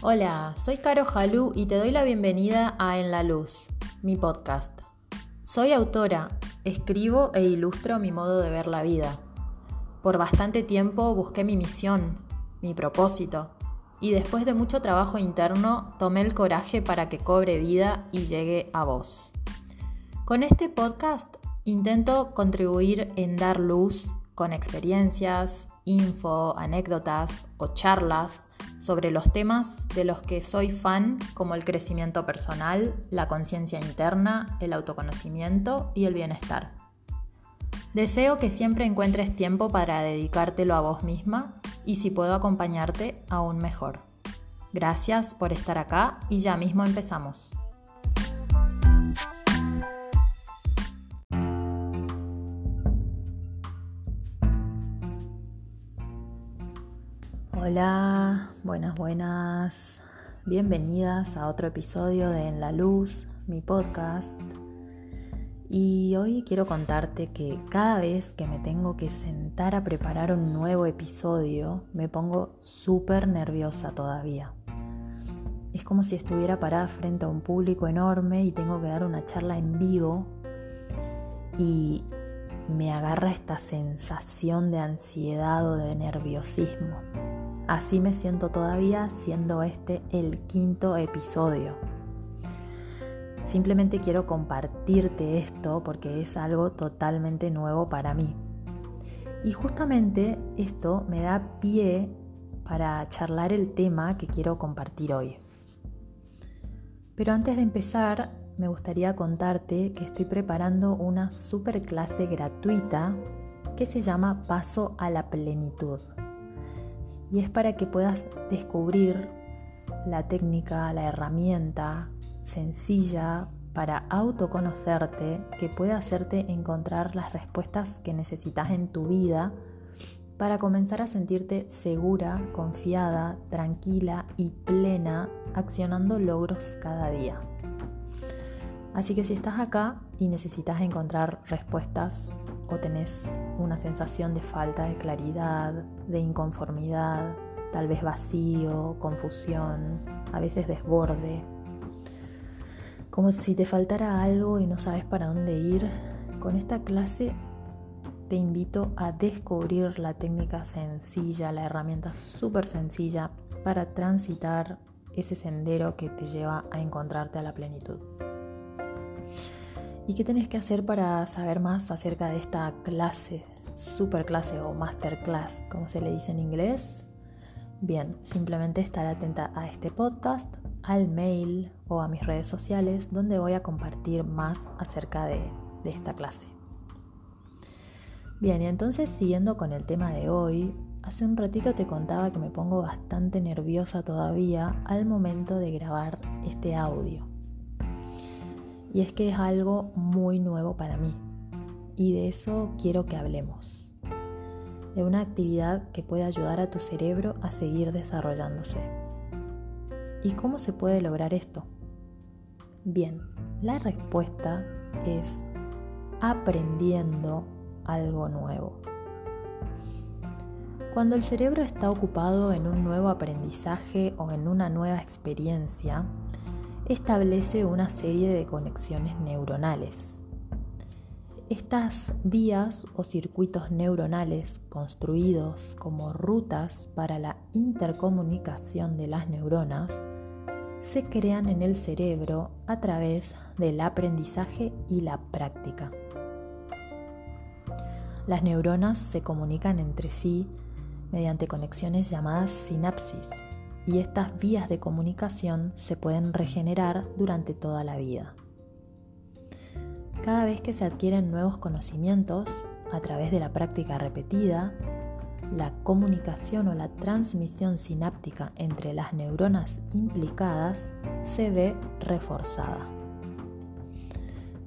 Hola, soy Caro Jalú y te doy la bienvenida a En la Luz, mi podcast. Soy autora, escribo e ilustro mi modo de ver la vida. Por bastante tiempo busqué mi misión, mi propósito, y después de mucho trabajo interno tomé el coraje para que cobre vida y llegue a vos. Con este podcast intento contribuir en dar luz con experiencias, info, anécdotas o charlas sobre los temas de los que soy fan como el crecimiento personal, la conciencia interna, el autoconocimiento y el bienestar. Deseo que siempre encuentres tiempo para dedicártelo a vos misma y si puedo acompañarte, aún mejor. Gracias por estar acá y ya mismo empezamos. Hola, buenas, buenas. Bienvenidas a otro episodio de En la Luz, mi podcast. Y hoy quiero contarte que cada vez que me tengo que sentar a preparar un nuevo episodio, me pongo súper nerviosa todavía. Es como si estuviera parada frente a un público enorme y tengo que dar una charla en vivo y me agarra esta sensación de ansiedad o de nerviosismo. Así me siento todavía siendo este el quinto episodio. Simplemente quiero compartirte esto porque es algo totalmente nuevo para mí. Y justamente esto me da pie para charlar el tema que quiero compartir hoy. Pero antes de empezar, me gustaría contarte que estoy preparando una super clase gratuita que se llama Paso a la Plenitud y es para que puedas descubrir la técnica, la herramienta sencilla para autoconocerte que puede hacerte encontrar las respuestas que necesitas en tu vida para comenzar a sentirte segura, confiada, tranquila y plena accionando logros cada día. Así que si estás acá y necesitas encontrar respuestas o tenés una sensación de falta de claridad, de inconformidad, tal vez vacío, confusión, a veces desborde, como si te faltara algo y no sabes para dónde ir, con esta clase te invito a descubrir la técnica sencilla, la herramienta súper sencilla para transitar ese sendero que te lleva a encontrarte a la plenitud. ¿Y qué tenés que hacer para saber más acerca de esta clase, super clase o masterclass, como se le dice en inglés? Bien, simplemente estar atenta a este podcast, al mail o a mis redes sociales donde voy a compartir más acerca de, de esta clase. Bien, y entonces siguiendo con el tema de hoy, hace un ratito te contaba que me pongo bastante nerviosa todavía al momento de grabar este audio. Y es que es algo muy nuevo para mí. Y de eso quiero que hablemos. De una actividad que puede ayudar a tu cerebro a seguir desarrollándose. ¿Y cómo se puede lograr esto? Bien, la respuesta es aprendiendo algo nuevo. Cuando el cerebro está ocupado en un nuevo aprendizaje o en una nueva experiencia, establece una serie de conexiones neuronales. Estas vías o circuitos neuronales construidos como rutas para la intercomunicación de las neuronas se crean en el cerebro a través del aprendizaje y la práctica. Las neuronas se comunican entre sí mediante conexiones llamadas sinapsis y estas vías de comunicación se pueden regenerar durante toda la vida. Cada vez que se adquieren nuevos conocimientos a través de la práctica repetida, la comunicación o la transmisión sináptica entre las neuronas implicadas se ve reforzada.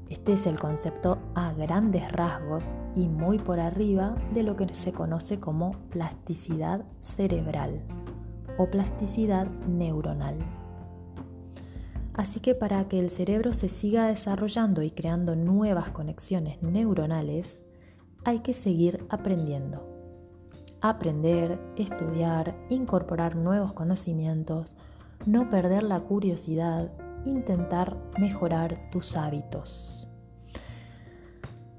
Este es el concepto a grandes rasgos y muy por arriba de lo que se conoce como plasticidad cerebral o plasticidad neuronal. Así que para que el cerebro se siga desarrollando y creando nuevas conexiones neuronales, hay que seguir aprendiendo. Aprender, estudiar, incorporar nuevos conocimientos, no perder la curiosidad, intentar mejorar tus hábitos.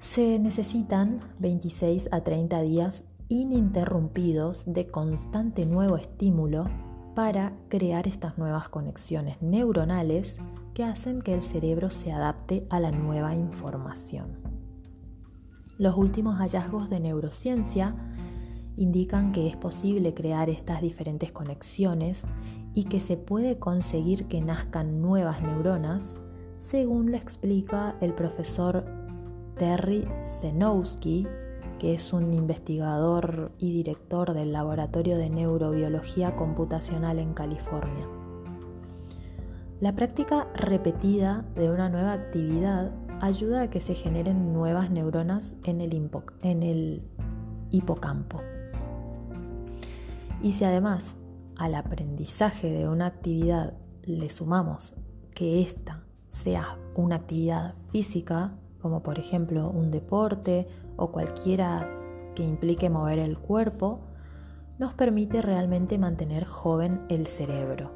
Se necesitan 26 a 30 días ininterrumpidos de constante nuevo estímulo para crear estas nuevas conexiones neuronales que hacen que el cerebro se adapte a la nueva información. Los últimos hallazgos de neurociencia indican que es posible crear estas diferentes conexiones y que se puede conseguir que nazcan nuevas neuronas, según lo explica el profesor Terry Zenowski, que es un investigador y director del Laboratorio de Neurobiología Computacional en California. La práctica repetida de una nueva actividad ayuda a que se generen nuevas neuronas en el, en el hipocampo. Y si además al aprendizaje de una actividad le sumamos que ésta sea una actividad física, como por ejemplo un deporte o cualquiera que implique mover el cuerpo, nos permite realmente mantener joven el cerebro.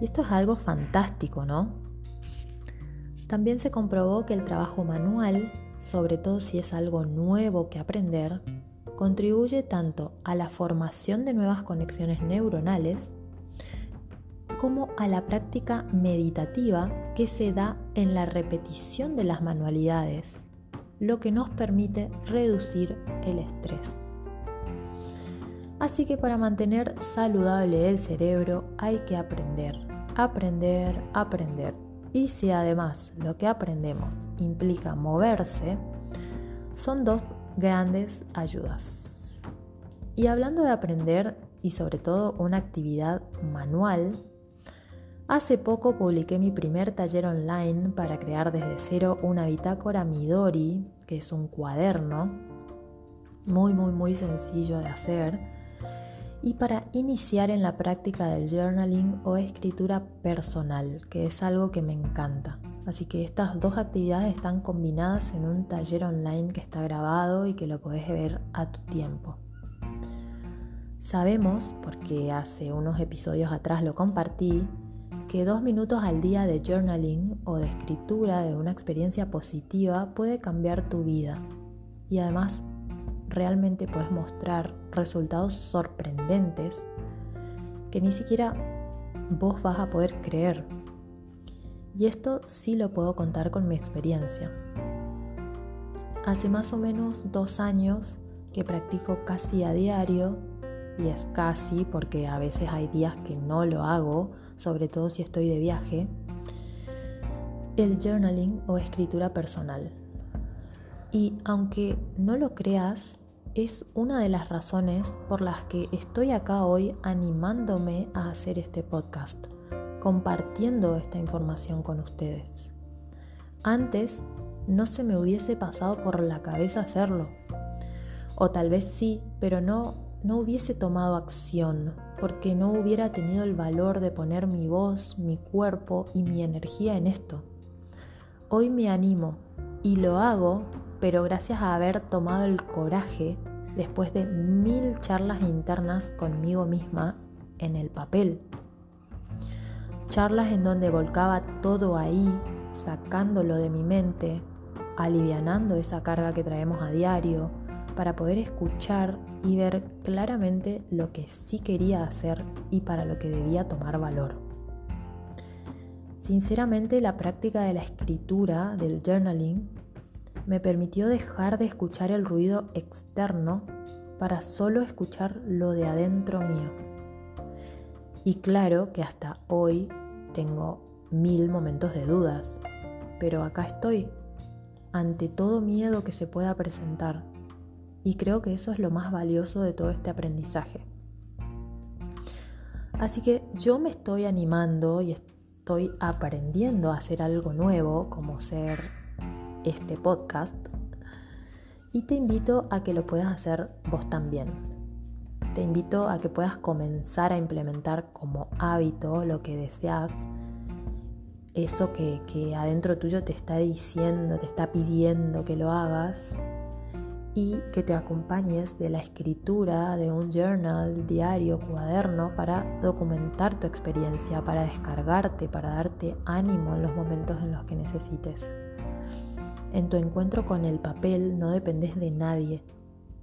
Y esto es algo fantástico, ¿no? También se comprobó que el trabajo manual, sobre todo si es algo nuevo que aprender, contribuye tanto a la formación de nuevas conexiones neuronales como a la práctica meditativa que se da en la repetición de las manualidades, lo que nos permite reducir el estrés. Así que para mantener saludable el cerebro hay que aprender, aprender, aprender. Y si además lo que aprendemos implica moverse, son dos grandes ayudas. Y hablando de aprender y sobre todo una actividad manual, hace poco publiqué mi primer taller online para crear desde cero una bitácora Midori, que es un cuaderno muy muy muy sencillo de hacer, y para iniciar en la práctica del journaling o escritura personal, que es algo que me encanta. Así que estas dos actividades están combinadas en un taller online que está grabado y que lo podés ver a tu tiempo. Sabemos, porque hace unos episodios atrás lo compartí, que dos minutos al día de journaling o de escritura de una experiencia positiva puede cambiar tu vida. Y además, realmente puedes mostrar resultados sorprendentes que ni siquiera vos vas a poder creer y esto sí lo puedo contar con mi experiencia. Hace más o menos dos años que practico casi a diario, y es casi porque a veces hay días que no lo hago, sobre todo si estoy de viaje, el journaling o escritura personal. Y aunque no lo creas, es una de las razones por las que estoy acá hoy animándome a hacer este podcast compartiendo esta información con ustedes. Antes no se me hubiese pasado por la cabeza hacerlo. O tal vez sí, pero no, no hubiese tomado acción porque no hubiera tenido el valor de poner mi voz, mi cuerpo y mi energía en esto. Hoy me animo y lo hago, pero gracias a haber tomado el coraje después de mil charlas internas conmigo misma en el papel charlas en donde volcaba todo ahí, sacándolo de mi mente, alivianando esa carga que traemos a diario, para poder escuchar y ver claramente lo que sí quería hacer y para lo que debía tomar valor. Sinceramente, la práctica de la escritura, del journaling, me permitió dejar de escuchar el ruido externo para solo escuchar lo de adentro mío. Y claro que hasta hoy tengo mil momentos de dudas, pero acá estoy, ante todo miedo que se pueda presentar. Y creo que eso es lo más valioso de todo este aprendizaje. Así que yo me estoy animando y estoy aprendiendo a hacer algo nuevo, como ser este podcast. Y te invito a que lo puedas hacer vos también. Te invito a que puedas comenzar a implementar como hábito lo que deseas, eso que, adentro tuyo te está diciendo, te está pidiendo que lo hagas, y que te acompañes de la escritura de un journal, diario, cuaderno para documentar tu experiencia, para descargarte, para darte ánimo en los momentos en los que necesites. En tu encuentro con el papel no dependes de nadie,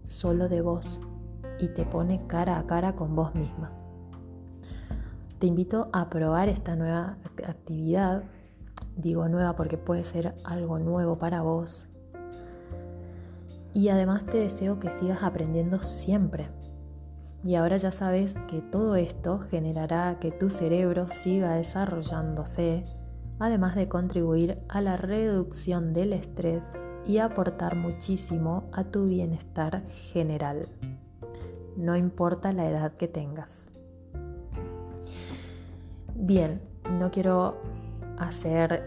solo de vos y te pone cara a cara con vos misma. Te invito a probar esta nueva actividad, digo nueva porque puede ser algo nuevo para vos, y además te deseo que sigas aprendiendo siempre. Y ahora ya sabes que todo esto generará que tu cerebro siga desarrollándose, además de contribuir a la reducción del estrés y aportar muchísimo a tu bienestar general. No importa la edad que tengas. Bien, no quiero hacer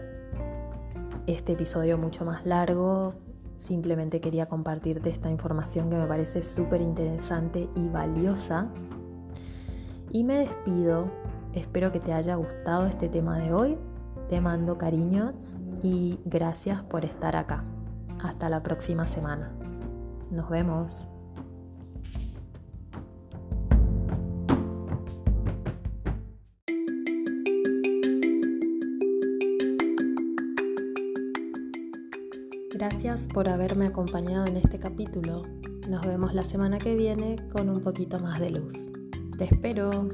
este episodio mucho más largo, Simplemente quería compartirte esta información que me parece súper interesante y valiosa. Y me despido. Espero que te haya gustado este tema de hoy. Te mando cariños y gracias por estar acá. Hasta la próxima semana. Nos vemos. Gracias por haberme acompañado en este capítulo. Nos vemos la semana que viene con un poquito más de luz. Te espero.